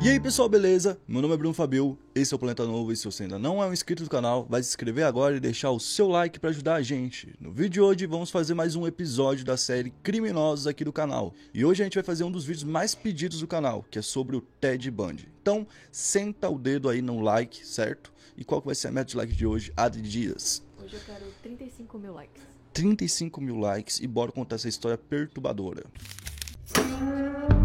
E aí pessoal, beleza? Meu nome é Bruno Fabio, esse é o Planeta Novo e se você ainda não é um inscrito do canal, vai se inscrever agora e deixar o seu like para ajudar a gente. No vídeo de hoje vamos fazer mais um episódio da série Criminosos aqui do canal. E hoje a gente vai fazer um dos vídeos mais pedidos do canal, que é sobre o Ted Bundy. Então, senta o dedo aí no like, certo? E qual que vai ser a meta de like de hoje? Adri Dias. Hoje eu quero 35 mil likes. 35 mil likes e bora contar essa história perturbadora. O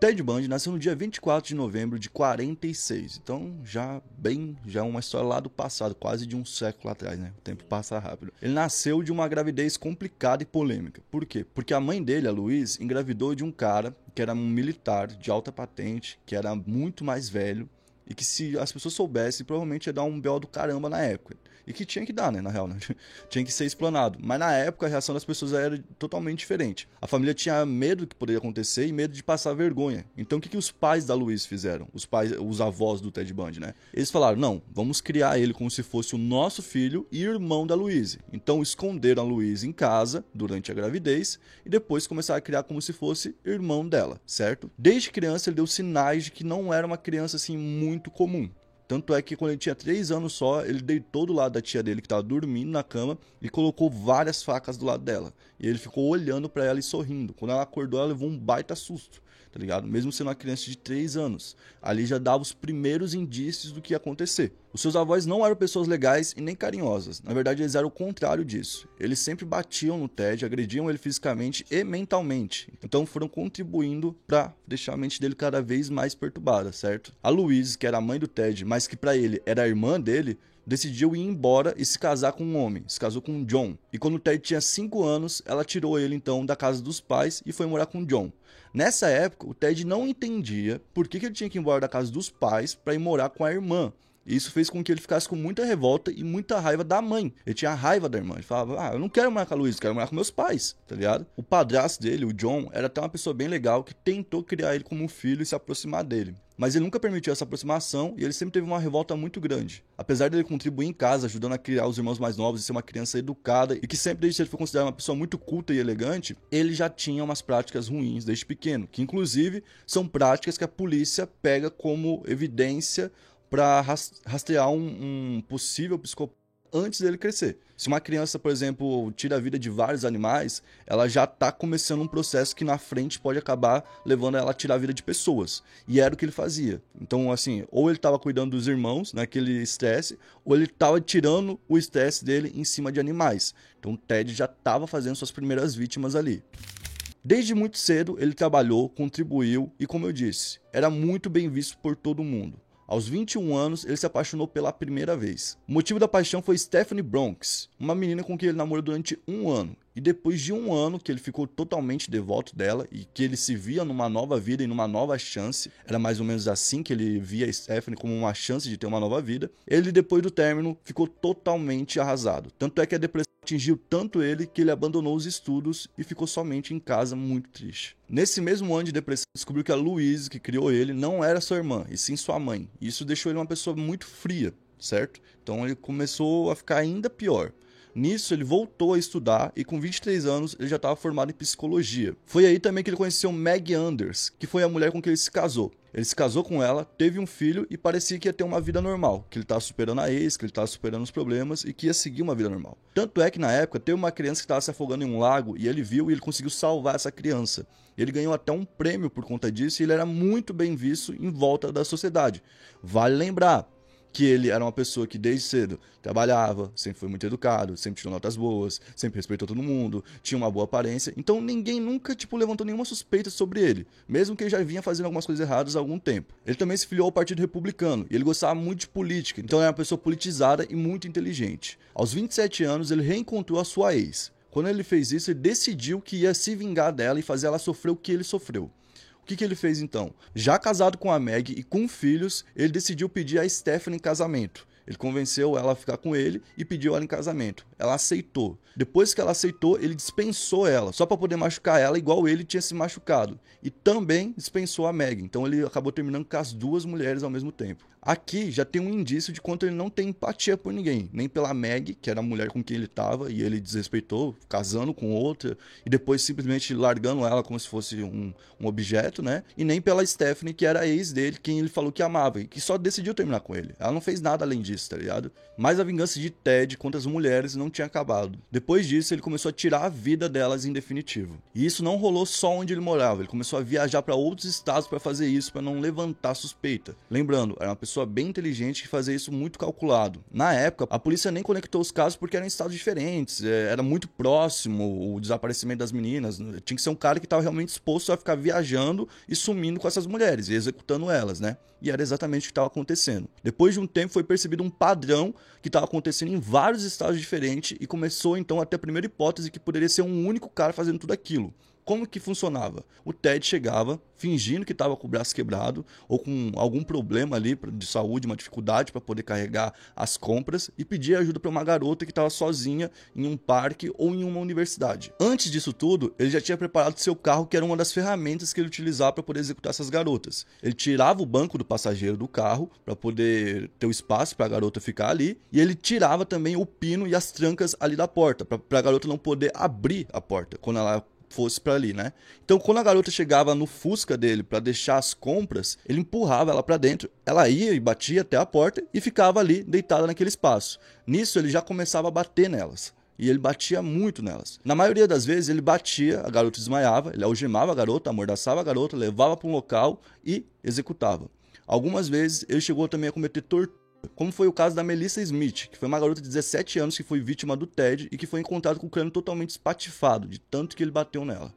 Ted Bundy nasceu no dia 24 de novembro de 46, então já bem, já uma história lá do passado, quase de um século atrás, né? O tempo passa rápido. Ele nasceu de uma gravidez complicada e polêmica. Por quê? Porque a mãe dele, a Louise, engravidou de um cara que era um militar de alta patente, que era muito mais velho e que se as pessoas soubessem, provavelmente ia dar um belo do caramba na época. E que tinha que dar, né, na real, né? tinha que ser explanado. Mas na época a reação das pessoas era totalmente diferente. A família tinha medo do que poderia acontecer e medo de passar vergonha. Então o que, que os pais da Luiz fizeram? Os pais, os avós do Ted Bundy, né? Eles falaram: "Não, vamos criar ele como se fosse o nosso filho e irmão da Louise". Então esconderam a Louise em casa durante a gravidez e depois começaram a criar como se fosse irmão dela, certo? Desde criança ele deu sinais de que não era uma criança assim muito comum. Tanto é que quando ele tinha 3 anos só, ele deitou do lado da tia dele que estava dormindo na cama e colocou várias facas do lado dela. E ele ficou olhando para ela e sorrindo. Quando ela acordou, ela levou um baita susto, tá ligado? Mesmo sendo uma criança de 3 anos. Ali já dava os primeiros indícios do que ia acontecer. Os seus avós não eram pessoas legais e nem carinhosas. Na verdade, eles eram o contrário disso. Eles sempre batiam no Ted, agrediam ele fisicamente e mentalmente. Então foram contribuindo para deixar a mente dele cada vez mais perturbada, certo? A Louise, que era a mãe do Ted, mas que para ele era a irmã dele, decidiu ir embora e se casar com um homem. Se casou com John. E quando o Ted tinha 5 anos, ela tirou ele então da casa dos pais e foi morar com John. Nessa época, o Ted não entendia por que, que ele tinha que ir embora da casa dos pais para ir morar com a irmã. Isso fez com que ele ficasse com muita revolta e muita raiva da mãe. Ele tinha raiva da irmã. Ele falava, ah, eu não quero morar com a Luísa, quero morar com meus pais, tá ligado? O padrasto dele, o John, era até uma pessoa bem legal que tentou criar ele como um filho e se aproximar dele. Mas ele nunca permitiu essa aproximação e ele sempre teve uma revolta muito grande. Apesar dele contribuir em casa, ajudando a criar os irmãos mais novos e ser uma criança educada e que sempre desde ele foi considerado uma pessoa muito culta e elegante, ele já tinha umas práticas ruins desde pequeno, que inclusive são práticas que a polícia pega como evidência para rastrear um, um possível psicopata antes dele crescer. Se uma criança, por exemplo, tira a vida de vários animais, ela já está começando um processo que na frente pode acabar levando ela a tirar a vida de pessoas. E era o que ele fazia. Então, assim, ou ele estava cuidando dos irmãos naquele estresse, ou ele estava tirando o estresse dele em cima de animais. Então, Ted já estava fazendo suas primeiras vítimas ali. Desde muito cedo, ele trabalhou, contribuiu e, como eu disse, era muito bem visto por todo mundo. Aos 21 anos, ele se apaixonou pela primeira vez. O motivo da paixão foi Stephanie Bronx, uma menina com quem ele namorou durante um ano. E depois de um ano que ele ficou totalmente devoto dela e que ele se via numa nova vida e numa nova chance, era mais ou menos assim que ele via Stephanie como uma chance de ter uma nova vida, ele depois do término ficou totalmente arrasado. Tanto é que a depressão atingiu tanto ele que ele abandonou os estudos e ficou somente em casa muito triste. Nesse mesmo ano de depressão, descobriu que a Louise, que criou ele, não era sua irmã, e sim sua mãe. Isso deixou ele uma pessoa muito fria, certo? Então ele começou a ficar ainda pior. Nisso, ele voltou a estudar e com 23 anos ele já estava formado em psicologia. Foi aí também que ele conheceu Meg Anders, que foi a mulher com quem ele se casou. Ele se casou com ela, teve um filho e parecia que ia ter uma vida normal, que ele estava superando a ex, que ele estava superando os problemas e que ia seguir uma vida normal. Tanto é que na época teve uma criança que estava se afogando em um lago e ele viu e ele conseguiu salvar essa criança. Ele ganhou até um prêmio por conta disso e ele era muito bem visto em volta da sociedade. Vale lembrar, que ele era uma pessoa que desde cedo trabalhava, sempre foi muito educado, sempre tirou notas boas, sempre respeitou todo mundo, tinha uma boa aparência. Então ninguém nunca tipo levantou nenhuma suspeita sobre ele, mesmo que ele já vinha fazendo algumas coisas erradas há algum tempo. Ele também se filiou ao Partido Republicano e ele gostava muito de política, então era uma pessoa politizada e muito inteligente. Aos 27 anos ele reencontrou a sua ex. Quando ele fez isso, ele decidiu que ia se vingar dela e fazer ela sofrer o que ele sofreu que, que ele fez então? Já casado com a Meg e com filhos, ele decidiu pedir a Stephanie em casamento. Ele convenceu ela a ficar com ele e pediu ela em casamento. ela aceitou. Depois que ela aceitou, ele dispensou ela, só para poder machucar ela, igual ele tinha se machucado. E também dispensou a Meg. Então ele acabou terminando com as duas mulheres ao mesmo tempo. Aqui já tem um indício de quanto ele não tem empatia por ninguém, nem pela Meg, que era a mulher com quem ele estava e ele desrespeitou, casando com outra e depois simplesmente largando ela como se fosse um, um objeto, né? E nem pela Stephanie, que era a ex dele, quem ele falou que amava e que só decidiu terminar com ele. Ela não fez nada além disso, tá ligado? Mas a vingança de Ted contra as mulheres não tinha acabado. Depois disso, ele começou a tirar a vida delas em definitivo. E isso não rolou só onde ele morava, ele começou a viajar para outros estados para fazer isso, para não levantar suspeita. Lembrando, era uma pessoa pessoa bem inteligente que fazia isso muito calculado. Na época, a polícia nem conectou os casos porque eram estados diferentes, é, era muito próximo o desaparecimento das meninas. Tinha que ser um cara que estava realmente disposto a ficar viajando e sumindo com essas mulheres e executando elas, né? E era exatamente o que estava acontecendo. Depois de um tempo, foi percebido um padrão que estava acontecendo em vários estados diferentes e começou então a ter a primeira hipótese que poderia ser um único cara fazendo tudo aquilo. Como que funcionava? O Ted chegava fingindo que estava com o braço quebrado ou com algum problema ali de saúde, uma dificuldade para poder carregar as compras e pedia ajuda para uma garota que estava sozinha em um parque ou em uma universidade. Antes disso tudo, ele já tinha preparado seu carro, que era uma das ferramentas que ele utilizava para poder executar essas garotas. Ele tirava o banco do passageiro do carro para poder ter o espaço para a garota ficar ali e ele tirava também o pino e as trancas ali da porta para a garota não poder abrir a porta quando ela fosse para ali, né? Então, quando a garota chegava no Fusca dele para deixar as compras, ele empurrava ela para dentro. Ela ia e batia até a porta e ficava ali deitada naquele espaço. Nisso, ele já começava a bater nelas. E ele batia muito nelas. Na maioria das vezes, ele batia, a garota desmaiava, ele algemava a garota, amordaçava a garota, levava para um local e executava. Algumas vezes, ele chegou também a cometer tortura como foi o caso da Melissa Smith, que foi uma garota de 17 anos que foi vítima do Ted e que foi encontrada com o crânio totalmente espatifado, de tanto que ele bateu nela.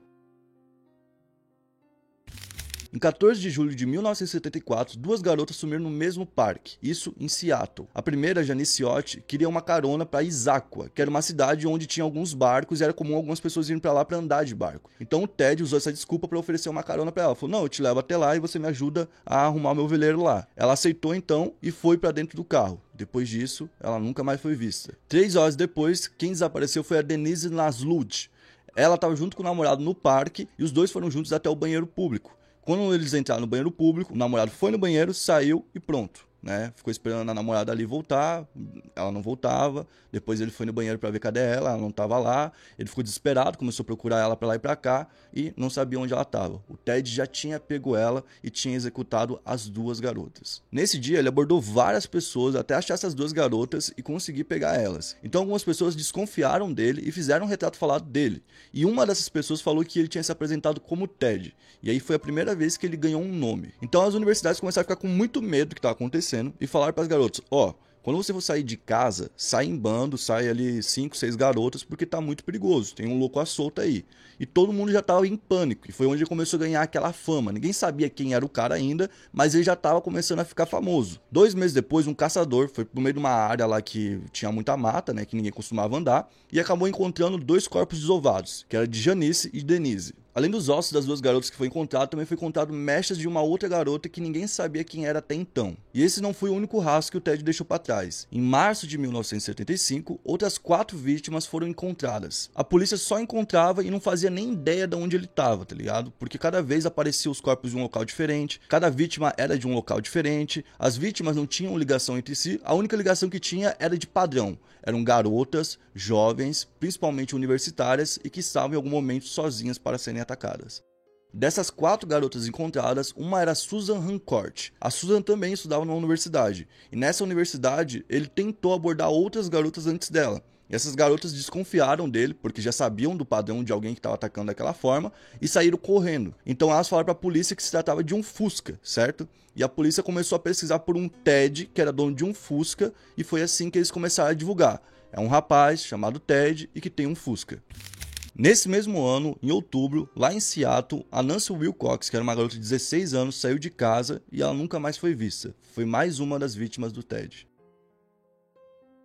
Em 14 de julho de 1974, duas garotas sumiram no mesmo parque, isso em Seattle. A primeira, Janice Ott, queria uma carona para Issaquah, que era uma cidade onde tinha alguns barcos e era comum algumas pessoas irem para lá para andar de barco. Então o Ted usou essa desculpa para oferecer uma carona para ela. Falou: "Não, eu te levo até lá e você me ajuda a arrumar meu veleiro lá". Ela aceitou então e foi para dentro do carro. Depois disso, ela nunca mais foi vista. Três horas depois, quem desapareceu foi a Denise Naslud. Ela estava junto com o namorado no parque e os dois foram juntos até o banheiro público. Quando eles entraram no banheiro público, o namorado foi no banheiro, saiu e pronto né? Ficou esperando a namorada ali voltar, ela não voltava. Depois ele foi no banheiro para ver cadê ela, ela não estava lá. Ele ficou desesperado, começou a procurar ela para lá e para cá e não sabia onde ela estava. O Ted já tinha pego ela e tinha executado as duas garotas. Nesse dia ele abordou várias pessoas até achar essas duas garotas e conseguir pegar elas. Então algumas pessoas desconfiaram dele e fizeram um retrato falado dele. E uma dessas pessoas falou que ele tinha se apresentado como Ted. E aí foi a primeira vez que ele ganhou um nome. Então as universidades começaram a ficar com muito medo do que estava acontecendo acontecendo e falar para as garotas: ó, oh, quando você for sair de casa, sai em bando, sai ali cinco, seis garotas, porque tá muito perigoso. Tem um louco à solta aí. E todo mundo já tava em pânico. E foi onde ele começou a ganhar aquela fama. Ninguém sabia quem era o cara ainda, mas ele já tava começando a ficar famoso. Dois meses depois, um caçador foi pro meio de uma área lá que tinha muita mata, né? Que ninguém costumava andar. E acabou encontrando dois corpos desovados, que era de Janice e Denise. Além dos ossos das duas garotas que foi encontrado, também foi encontrado mechas de uma outra garota que ninguém sabia quem era até então. E esse não foi o único rastro que o Ted deixou para trás. Em março de 1975, outras quatro vítimas foram encontradas. A polícia só encontrava e não fazia nem ideia de onde ele estava, tá ligado? Porque cada vez apareciam os corpos de um local diferente, cada vítima era de um local diferente, as vítimas não tinham ligação entre si, a única ligação que tinha era de padrão. Eram garotas, jovens, principalmente universitárias e que estavam em algum momento sozinhas para serem atacadas. Dessas quatro garotas encontradas, uma era Susan Hancourt. A Susan também estudava numa universidade, e nessa universidade ele tentou abordar outras garotas antes dela. Essas garotas desconfiaram dele, porque já sabiam do padrão de alguém que estava atacando daquela forma, e saíram correndo. Então elas falaram para a polícia que se tratava de um Fusca, certo? E a polícia começou a pesquisar por um Ted, que era dono de um Fusca, e foi assim que eles começaram a divulgar. É um rapaz chamado Ted e que tem um Fusca. Nesse mesmo ano, em outubro, lá em Seattle, a Nancy Wilcox, que era uma garota de 16 anos, saiu de casa e ela nunca mais foi vista. Foi mais uma das vítimas do Ted.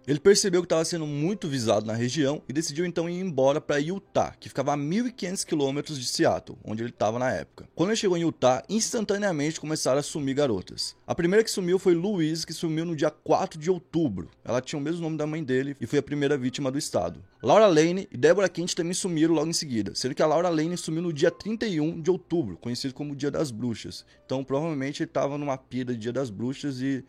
Ele percebeu que estava sendo muito visado na região e decidiu então ir embora para Utah, que ficava a 1.500 quilômetros de Seattle, onde ele estava na época. Quando ele chegou em Utah, instantaneamente começaram a sumir garotas. A primeira que sumiu foi Louise, que sumiu no dia 4 de outubro. Ela tinha o mesmo nome da mãe dele e foi a primeira vítima do estado. Laura Lane e Deborah Kent também sumiram logo em seguida, sendo que a Laura Lane sumiu no dia 31 de outubro, conhecido como Dia das Bruxas. Então provavelmente ele estava numa pira de Dia das Bruxas e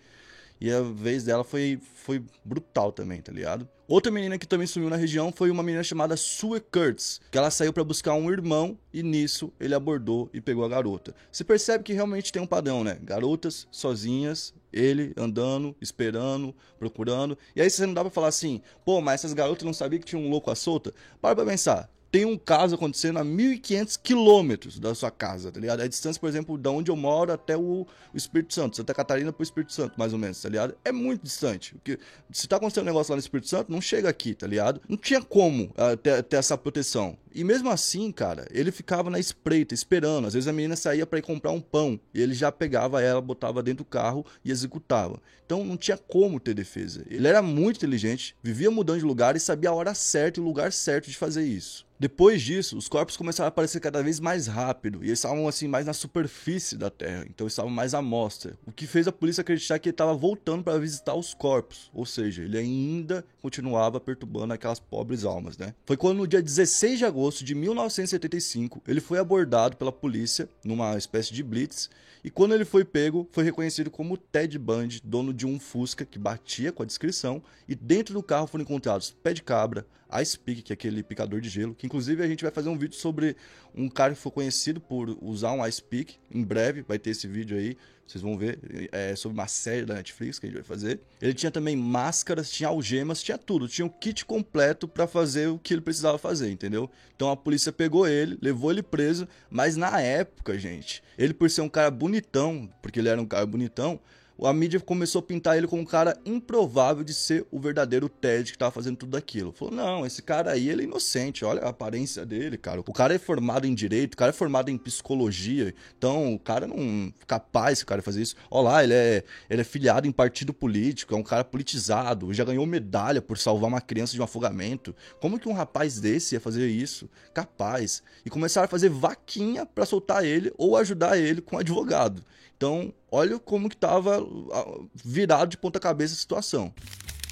e a vez dela foi, foi brutal também, tá ligado? Outra menina que também sumiu na região foi uma menina chamada Sue Kurtz, que ela saiu para buscar um irmão e nisso ele abordou e pegou a garota. Você percebe que realmente tem um padrão, né? Garotas sozinhas, ele andando, esperando, procurando. E aí você não dá pra falar assim, pô, mas essas garotas não sabiam que tinha um louco à solta? Para pra pensar tem um caso acontecendo a 1.500 quilômetros da sua casa, tá ligado? A distância, por exemplo, da onde eu moro até o, o Espírito Santo, Santa Catarina pro Espírito Santo, mais ou menos, tá ligado? É muito distante. Porque se tá acontecendo um negócio lá no Espírito Santo, não chega aqui, tá ligado? Não tinha como uh, ter, ter, essa proteção. E mesmo assim, cara, ele ficava na espreita, esperando. Às vezes a menina saía para ir comprar um pão e ele já pegava ela, botava dentro do carro e executava. Então não tinha como ter defesa. Ele era muito inteligente, vivia mudando de lugar e sabia a hora certa e o lugar certo de fazer isso. Depois disso, os corpos começaram a aparecer cada vez mais rápido e eles estavam assim mais na superfície da Terra, então estavam mais à mostra, o que fez a polícia acreditar que ele estava voltando para visitar os corpos, ou seja, ele ainda continuava perturbando aquelas pobres almas, né? Foi quando no dia 16 de agosto de 1975 ele foi abordado pela polícia numa espécie de blitz e quando ele foi pego, foi reconhecido como Ted Bundy, dono de um Fusca que batia com a descrição, e dentro do carro foram encontrados pé de cabra, Ice Pick, que é aquele picador de gelo, que inclusive a gente vai fazer um vídeo sobre um cara que foi conhecido por usar um Ice Pick, em breve vai ter esse vídeo aí, vocês vão ver, é sobre uma série da Netflix que a gente vai fazer. Ele tinha também máscaras, tinha algemas, tinha tudo, tinha o kit completo para fazer o que ele precisava fazer, entendeu? Então a polícia pegou ele, levou ele preso, mas na época, gente, ele por ser um cara bonitão, porque ele era um cara bonitão, a mídia começou a pintar ele como um cara improvável de ser o verdadeiro Ted que tava fazendo tudo aquilo. Falou, não, esse cara aí, ele é inocente, olha a aparência dele, cara. O cara é formado em direito, o cara é formado em psicologia, então o cara não capaz, esse cara, fazer isso. Olha lá, ele é, ele é filiado em partido político, é um cara politizado, já ganhou medalha por salvar uma criança de um afogamento. Como que um rapaz desse ia fazer isso? Capaz. E começaram a fazer vaquinha para soltar ele ou ajudar ele com um advogado. Então, olha como que estava virado de ponta cabeça a situação.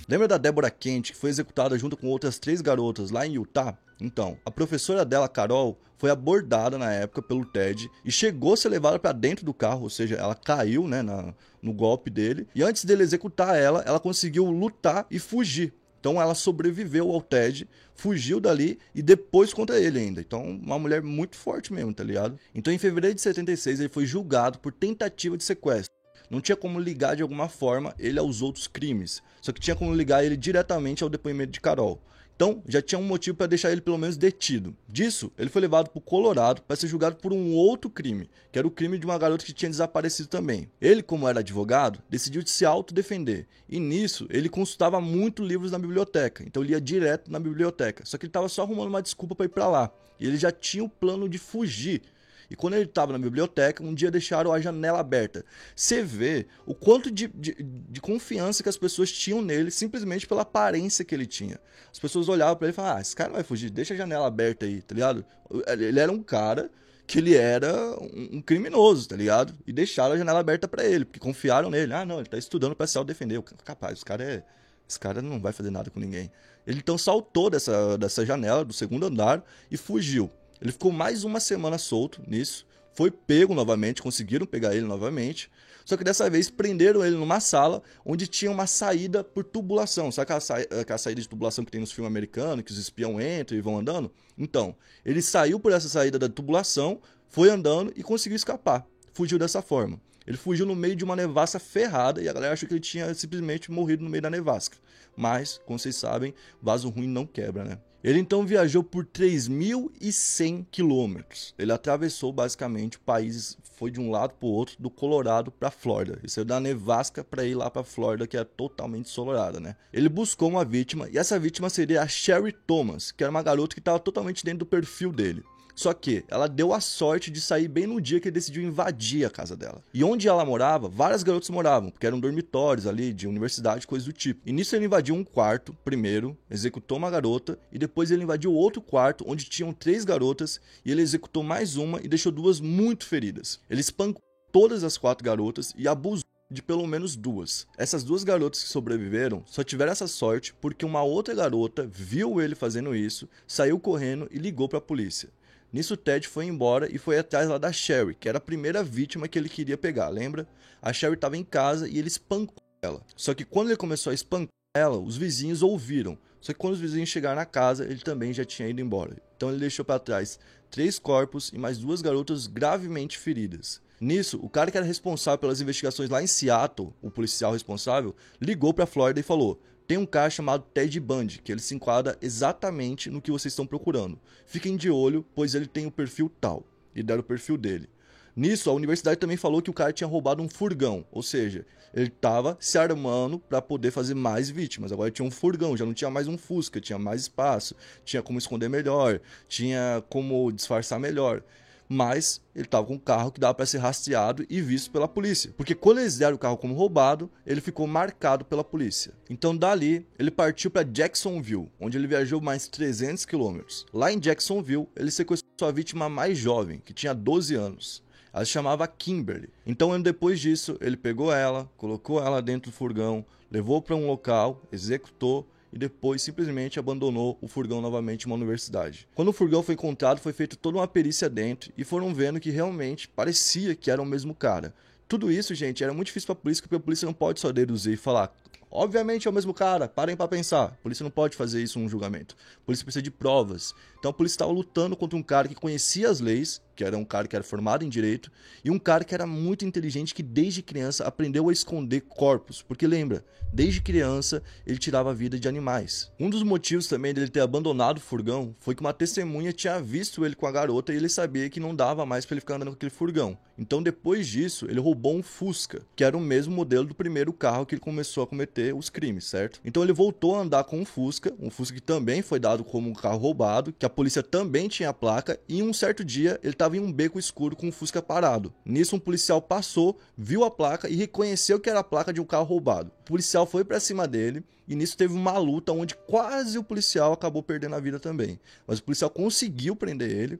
Lembra da Débora Kent, que foi executada junto com outras três garotas lá em Utah? Então, a professora dela, Carol, foi abordada na época pelo Ted e chegou a ser levada para dentro do carro, ou seja, ela caiu né, na, no golpe dele. E antes dele executar ela, ela conseguiu lutar e fugir. Então ela sobreviveu ao Ted, fugiu dali e depois contra ele ainda. Então, uma mulher muito forte mesmo, tá ligado? Então, em fevereiro de 76, ele foi julgado por tentativa de sequestro. Não tinha como ligar de alguma forma ele aos outros crimes, só que tinha como ligar ele diretamente ao depoimento de Carol. Então, já tinha um motivo para deixar ele pelo menos detido. Disso, ele foi levado para o Colorado para ser julgado por um outro crime, que era o crime de uma garota que tinha desaparecido também. Ele, como era advogado, decidiu se autodefender. E nisso, ele consultava muito livros na biblioteca. Então, ele ia direto na biblioteca. Só que ele estava só arrumando uma desculpa para ir para lá. E ele já tinha o plano de fugir e quando ele estava na biblioteca, um dia deixaram a janela aberta. Você vê o quanto de, de, de, confiança que as pessoas tinham nele, simplesmente pela aparência que ele tinha. As pessoas olhavam para ele e falavam: Ah, esse cara não vai fugir, deixa a janela aberta aí, tá ligado? Ele era um cara que ele era um, criminoso, tá ligado? E deixaram a janela aberta para ele, porque confiaram nele. Ah, não, ele tá estudando para se defender. Capaz, esse cara é. Esse cara não vai fazer nada com ninguém. Ele então saltou dessa, dessa janela do segundo andar e fugiu. Ele ficou mais uma semana solto nisso, foi pego novamente, conseguiram pegar ele novamente, só que dessa vez prenderam ele numa sala onde tinha uma saída por tubulação. Sabe aquela, sa aquela saída de tubulação que tem nos filmes americanos, que os espião entram e vão andando? Então, ele saiu por essa saída da tubulação, foi andando e conseguiu escapar. Fugiu dessa forma. Ele fugiu no meio de uma nevasca ferrada e a galera achou que ele tinha simplesmente morrido no meio da nevasca. Mas, como vocês sabem, vaso ruim não quebra, né? Ele então viajou por 3.100 quilômetros. Ele atravessou basicamente países, foi de um lado para o outro, do Colorado para a Flórida. Ele saiu da nevasca para ir lá para a Flórida, que é totalmente solarada, né? Ele buscou uma vítima e essa vítima seria a Sherry Thomas, que era uma garota que estava totalmente dentro do perfil dele. Só que ela deu a sorte de sair bem no dia que ele decidiu invadir a casa dela. E onde ela morava, várias garotas moravam, porque eram dormitórios ali de universidade, coisas do tipo. E nisso ele invadiu um quarto, primeiro, executou uma garota, e depois ele invadiu outro quarto, onde tinham três garotas, e ele executou mais uma e deixou duas muito feridas. Ele espancou todas as quatro garotas e abusou de pelo menos duas. Essas duas garotas que sobreviveram só tiveram essa sorte porque uma outra garota viu ele fazendo isso, saiu correndo e ligou para a polícia. Nisso, Ted foi embora e foi atrás lá da Sherry, que era a primeira vítima que ele queria pegar, lembra? A Sherry estava em casa e ele espancou ela. Só que quando ele começou a espancar ela, os vizinhos ouviram. Só que quando os vizinhos chegaram na casa, ele também já tinha ido embora. Então ele deixou para trás três corpos e mais duas garotas gravemente feridas. Nisso, o cara que era responsável pelas investigações lá em Seattle, o policial responsável, ligou para a Flórida e falou: tem um cara chamado Ted Bundy, que ele se enquadra exatamente no que vocês estão procurando. Fiquem de olho, pois ele tem o perfil tal. E deram o perfil dele. Nisso, a universidade também falou que o cara tinha roubado um furgão, ou seja, ele estava se armando para poder fazer mais vítimas. Agora tinha um furgão, já não tinha mais um Fusca, tinha mais espaço, tinha como esconder melhor, tinha como disfarçar melhor mas ele estava com um carro que dava para ser rastreado e visto pela polícia. Porque quando eles deram o carro como roubado, ele ficou marcado pela polícia. Então dali, ele partiu para Jacksonville, onde ele viajou mais 300 quilômetros. Lá em Jacksonville, ele sequestrou sua vítima mais jovem, que tinha 12 anos. Ela se chamava Kimberly. Então, depois disso, ele pegou ela, colocou ela dentro do furgão, levou para um local, executou e depois simplesmente abandonou o furgão novamente em uma universidade. Quando o furgão foi encontrado, foi feita toda uma perícia dentro e foram vendo que realmente parecia que era o mesmo cara. Tudo isso, gente, era muito difícil para a polícia, porque a polícia não pode só deduzir e falar, Obviamente é o mesmo cara, parem para pensar. A polícia não pode fazer isso num julgamento. A polícia precisa de provas. Então a polícia estava lutando contra um cara que conhecia as leis, que era um cara que era formado em direito, e um cara que era muito inteligente, que desde criança aprendeu a esconder corpos. Porque lembra, desde criança ele tirava a vida de animais. Um dos motivos também dele ter abandonado o furgão foi que uma testemunha tinha visto ele com a garota e ele sabia que não dava mais para ele ficar andando com aquele furgão. Então depois disso, ele roubou um Fusca, que era o mesmo modelo do primeiro carro que ele começou a cometer os crimes, certo? Então ele voltou a andar com um Fusca, um Fusca que também foi dado como um carro roubado, que a polícia também tinha a placa, e um certo dia ele estava em um beco escuro com o Fusca parado. Nisso, um policial passou, viu a placa e reconheceu que era a placa de um carro roubado. O policial foi para cima dele e nisso teve uma luta onde quase o policial acabou perdendo a vida também. Mas o policial conseguiu prender ele,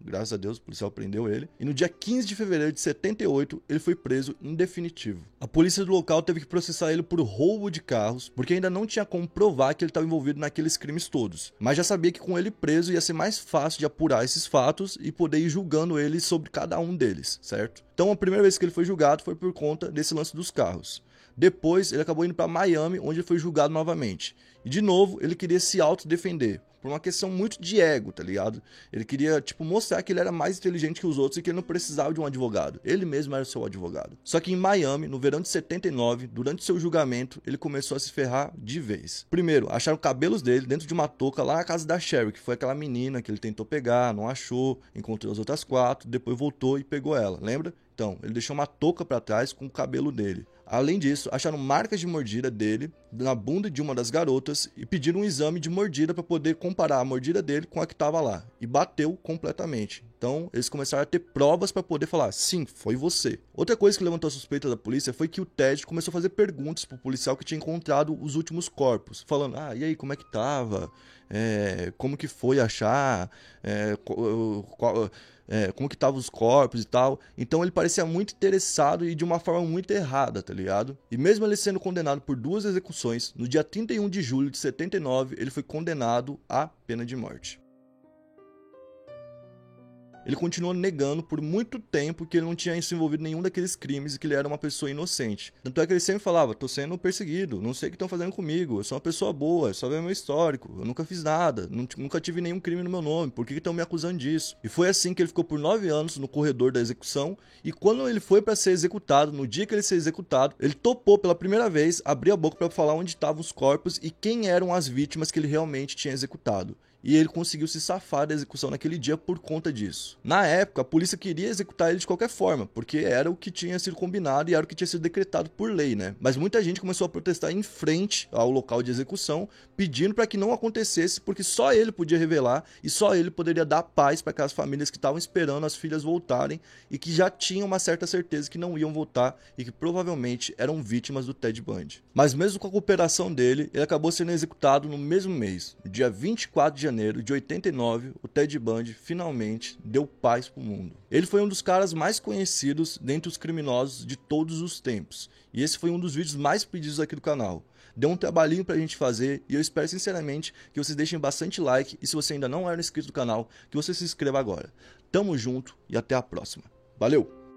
Graças a Deus, o policial prendeu ele. E no dia 15 de fevereiro de 78, ele foi preso em definitivo. A polícia do local teve que processar ele por roubo de carros, porque ainda não tinha como provar que ele estava envolvido naqueles crimes todos. Mas já sabia que com ele preso ia ser mais fácil de apurar esses fatos e poder ir julgando ele sobre cada um deles, certo? Então a primeira vez que ele foi julgado foi por conta desse lance dos carros. Depois ele acabou indo para Miami, onde ele foi julgado novamente. E de novo ele queria se autodefender por uma questão muito de ego, tá ligado? Ele queria, tipo, mostrar que ele era mais inteligente que os outros e que ele não precisava de um advogado. Ele mesmo era o seu advogado. Só que em Miami, no verão de 79, durante seu julgamento, ele começou a se ferrar de vez. Primeiro, acharam cabelos dele dentro de uma touca lá na casa da Sherry, que foi aquela menina que ele tentou pegar, não achou, encontrou as outras quatro, depois voltou e pegou ela, lembra? Então, ele deixou uma touca para trás com o cabelo dele. Além disso, acharam marcas de mordida dele na bunda de uma das garotas e pediram um exame de mordida para poder comparar a mordida dele com a que estava lá. E bateu completamente. Então, eles começaram a ter provas para poder falar: sim, foi você. Outra coisa que levantou a suspeita da polícia foi que o Ted começou a fazer perguntas pro policial que tinha encontrado os últimos corpos, falando: ah, e aí, como é que tava? É, como que foi achar? É, qual, é, como que estavam os corpos e tal. Então ele parecia muito interessado e de uma forma muito errada, tá ligado? E mesmo ele sendo condenado por duas execuções, no dia 31 de julho de 79, ele foi condenado à pena de morte ele continuou negando por muito tempo que ele não tinha se envolvido em nenhum daqueles crimes e que ele era uma pessoa inocente. Tanto é que ele sempre falava: tô sendo perseguido, não sei o que estão fazendo comigo, eu sou uma pessoa boa, é só ver meu histórico, eu nunca fiz nada, nunca tive nenhum crime no meu nome, por que estão me acusando disso? E foi assim que ele ficou por nove anos no corredor da execução e quando ele foi para ser executado, no dia que ele ser executado, ele topou pela primeira vez abrir a boca para falar onde estavam os corpos e quem eram as vítimas que ele realmente tinha executado. E ele conseguiu se safar da execução naquele dia por conta disso. Na época, a polícia queria executar ele de qualquer forma, porque era o que tinha sido combinado e era o que tinha sido decretado por lei, né? Mas muita gente começou a protestar em frente ao local de execução, pedindo para que não acontecesse, porque só ele podia revelar e só ele poderia dar paz para aquelas famílias que estavam esperando as filhas voltarem e que já tinham uma certa certeza que não iam voltar e que provavelmente eram vítimas do Ted Bundy. Mas mesmo com a cooperação dele, ele acabou sendo executado no mesmo mês, dia 24 de janeiro de 89, o Ted Bundy finalmente deu paz para o mundo. Ele foi um dos caras mais conhecidos dentre os criminosos de todos os tempos, e esse foi um dos vídeos mais pedidos aqui do canal. Deu um trabalhinho pra gente fazer e eu espero sinceramente que vocês deixem bastante like e se você ainda não era inscrito no canal, que você se inscreva agora. Tamo junto e até a próxima. Valeu!